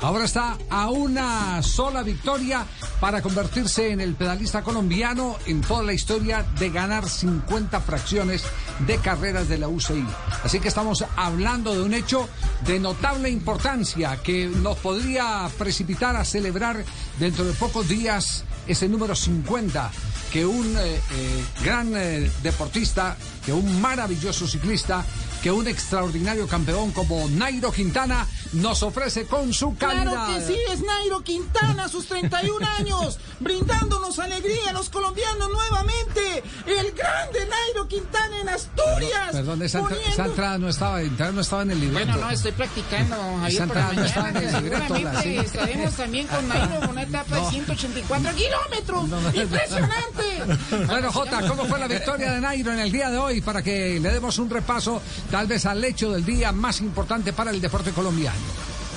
Ahora está a una sola victoria para convertirse en el pedalista colombiano en toda la historia de ganar 50 fracciones de carreras de la UCI. Así que estamos hablando de un hecho de notable importancia que nos podría precipitar a celebrar dentro de pocos días ese número 50 que un eh, eh, gran eh, deportista, que un maravilloso ciclista que un extraordinario campeón como Nairo Quintana nos ofrece con su calidad. Claro que sí, es Nairo Quintana, sus 31 años, brindándonos alegría a los colombianos nuevamente. El grande Nairo Quintana en Asturias. Perdón, esa, entrada no estaba, no estaba en el libreto. Bueno, no, estoy practicando, Javier, esa entrada no estaba en el libreto. Seguramente estaremos también con Nairo en una etapa de 184 kilómetros. Impresionante. Bueno, Jota, ¿cómo fue la victoria de Nairo en el día de hoy? Para que le demos un repaso tal vez al hecho del día más importante para el deporte colombiano.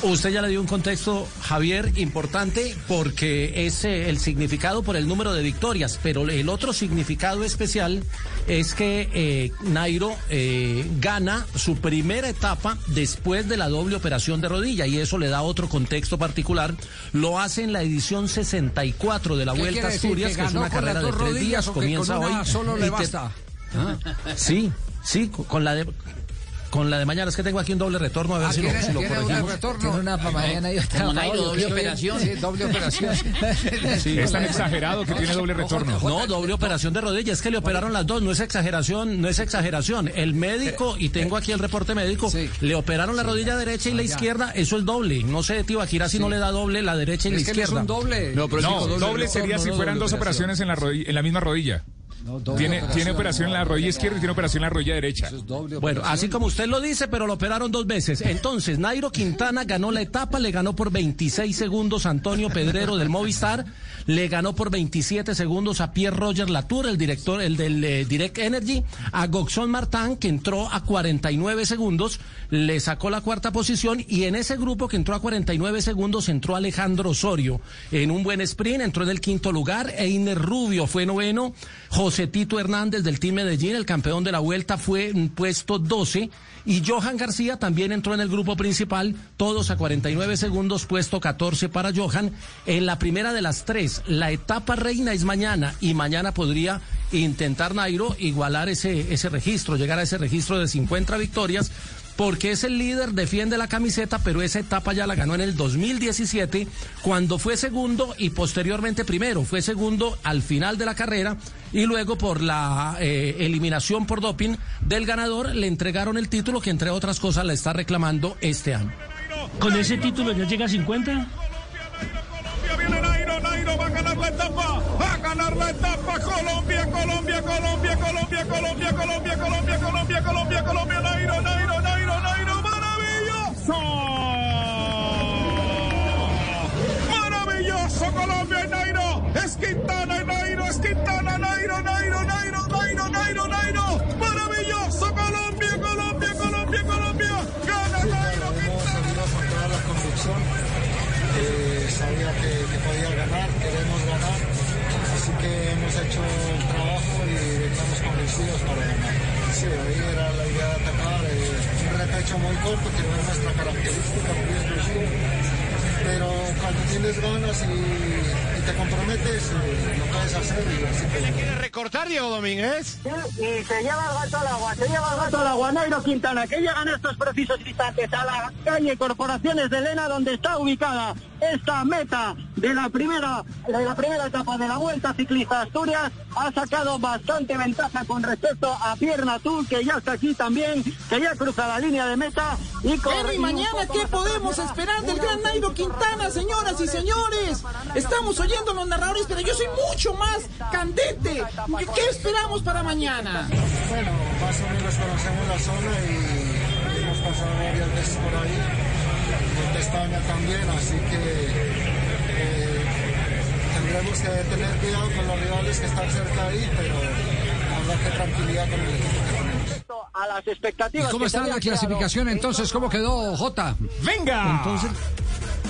Usted ya le dio un contexto, Javier, importante porque es eh, el significado por el número de victorias, pero el otro significado especial es que eh, Nairo eh, gana su primera etapa después de la doble operación de rodilla y eso le da otro contexto particular. Lo hace en la edición 64 de la Vuelta a Asturias, que, es una carrera de tres días, comienza hoy. Solo le basta. Ah, sí, sí, con la de con la de mañana. Es que tengo aquí un doble retorno, a ver ah, si, lo, si lo corregimos. Retorno? Tiene una para mañana y otra para doble operación. Sí, doble operación. Sí, es tan exagerado que tiene doble retorno. No, doble operación de rodilla. Es que le operaron las dos. No es exageración, no es exageración. El médico, y tengo aquí el reporte médico, le operaron la rodilla derecha y la izquierda. Eso es doble. No sé, Tibaquira, si no le da doble la derecha y la izquierda. Es un doble. No, pero doble, sería si fueran dos operaciones en la, en la misma rodilla tiene, tiene operación en la rodilla izquierda y tiene operación en la rodilla derecha. Bueno, así como usted lo dice, pero lo operaron dos veces. Entonces, Nairo Quintana ganó la etapa, le ganó por 26 segundos a Antonio Pedrero del Movistar, le ganó por 27 segundos a Pierre Roger Latour, el director, el del eh, Direct Energy, a Goxon Martin, que entró a 49 segundos, le sacó la cuarta posición y en ese grupo que entró a 49 segundos entró Alejandro Osorio en un buen sprint, entró en el quinto lugar, Einer Rubio fue noveno, José Tito Hernández del Team Medellín, el campeón de la vuelta, fue puesto 12 y Johan García también entró en el grupo principal, todos a 49 segundos, puesto 14 para Johan. En la primera de las tres, la etapa reina es mañana y mañana podría intentar Nairo igualar ese, ese registro, llegar a ese registro de 50 victorias porque es el líder, defiende la camiseta, pero esa etapa ya la ganó en el 2017, cuando fue segundo y posteriormente primero. Fue segundo al final de la carrera y luego por la eh, eliminación por doping del ganador le entregaron el título que entre otras cosas le está reclamando este año. ¿Con ese título ya llega a 50? va a ganar la etapa, va a ganar la etapa, Colombia, Colombia, Colombia, Colombia, Colombia, Colombia, Colombia, Colombia, Colombia, Colombia, Nairo, Nairo, Nairo, Nairo, maravilloso. Maravilloso Colombia y Nairo, es Quintana y Nairo, es Quintana, Nairo, Nairo, Nairo, Nairo, Nairo, Nairo, maravilloso Colombia, Colombia, Colombia, Colombia, gana Nairo, Quintana. la convicción, sabía que, que podía ganar, queremos ganar, así que hemos hecho el trabajo y estamos convencidos para ganar. Sí, ahí era la idea de atacar, repecho muy corto, que no es nuestra característica, muy explosivo, pero cuando tienes ganas y te comprometes, lo puedes hacer ¿Qué le quiere recortar, Diego Domínguez? y se lleva el gato al agua, se lleva el gato al agua. Nairo Quintana, que llegan estos precisos instantes a la calle Corporaciones de Lena, donde está ubicada esta meta de la primera de la primera etapa de la Vuelta Ciclista Asturias ha sacado bastante ventaja con respecto a Pierna Tour que ya está aquí también que ya cruza la línea de meta y mañana qué podemos esperar del gran Nairo Quintana señoras y señores estamos oyendo los narradores, pero yo soy mucho más candente. ¿Qué esperamos para mañana? Bueno, más o menos conocemos la zona y veces por ahí, Pestaña también, así que eh, tendremos que tener cuidado con los rivales que están cerca ahí, pero habrá que tranquilidad con el equipo que tenemos. A las expectativas. ¿Y cómo está la clasificación entonces? ¿Cómo quedó Jota? ¡Venga! Entonces,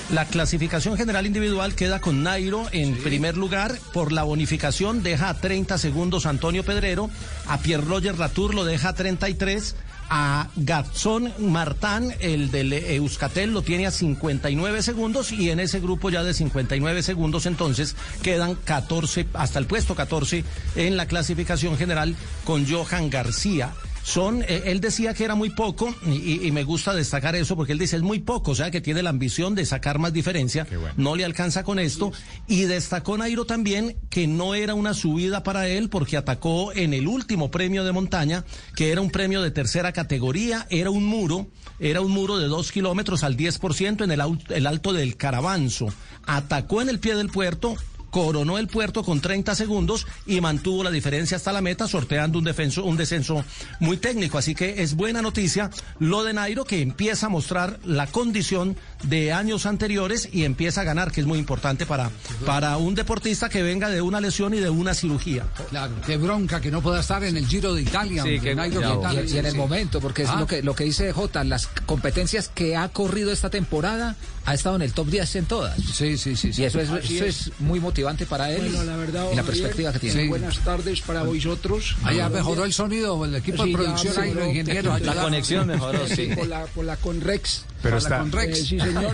la clasificación general individual queda con Nairo en primer lugar. Por la bonificación deja a 30 segundos a Antonio Pedrero. A Pierre Roger Latour lo deja a 33. A Gatzón Martán, el del Euskatel, lo tiene a 59 segundos y en ese grupo ya de 59 segundos entonces quedan 14, hasta el puesto 14 en la clasificación general con Johan García. Son, eh, él decía que era muy poco y, y- me gusta destacar eso porque él dice es muy poco, o sea que tiene la ambición de sacar más diferencia, no le alcanza con esto. Y destacó Nairo también que no era una subida para él porque atacó en el último premio de montaña, que era un premio de tercera categoría, era un muro, era un muro de dos kilómetros al 10% en el alto del Caravanzo, atacó en el pie del puerto, coronó el puerto con 30 segundos y mantuvo la diferencia hasta la meta, sorteando un, defenso, un descenso muy técnico. Así que es buena noticia lo de Nairo, que empieza a mostrar la condición de años anteriores y empieza a ganar, que es muy importante para, para un deportista que venga de una lesión y de una cirugía. Claro, qué bronca que no pueda estar en el Giro de Italia. Sí, que- Nairo y- Quintana. y, y en el Sí. momento, porque es Ah. lo que lo que dice Jota, las competencias que ha corrido esta temporada ha estado en el top 10 en todas. Sí, sí, sí. Y eso es, eso es. es muy motivante para él Bueno, la verdad, y la Javier, perspectiva que tiene. Sí. Buenas tardes para vosotros. Ah, ya mejoró el sonido, el equipo Sí, de ya producción ahí, los ingenieros. La conexión mejoró, sí. Por la, por la Conrex. Pero está. con Rex. Eh, sí, señor.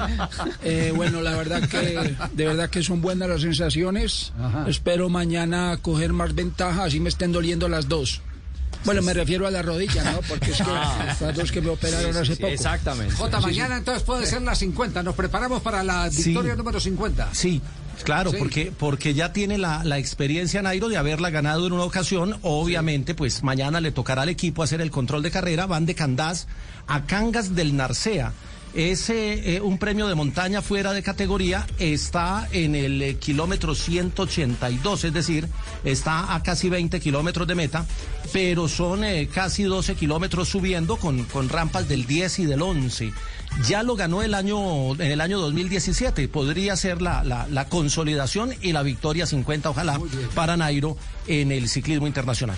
Eh, bueno, la verdad que de verdad que son buenas las sensaciones. Ajá. Espero mañana coger más ventaja, así me estén doliendo las dos. Bueno, me refiero a la rodilla, ¿no? Porque es que las dos que me operaron hace poco. Exactamente. Jota, mañana entonces puede ser la 50. Nos preparamos para la Sí. victoria número 50. Sí, claro, Sí. porque porque ya tiene la, la experiencia Nairo de haberla ganado en una ocasión. Obviamente, pues mañana le tocará al equipo hacer el control de carrera. Van de Candás a Cangas del Narcea. Es eh, un premio de montaña fuera de categoría, está en el eh, kilómetro 182, es decir, está a casi 20 kilómetros de meta, pero son eh, casi 12 kilómetros subiendo con, con rampas del 10 y del 11. Ya lo ganó el año, en el año 2017, podría ser la, la, la consolidación y la victoria 50, ojalá, para Nairo en el ciclismo internacional.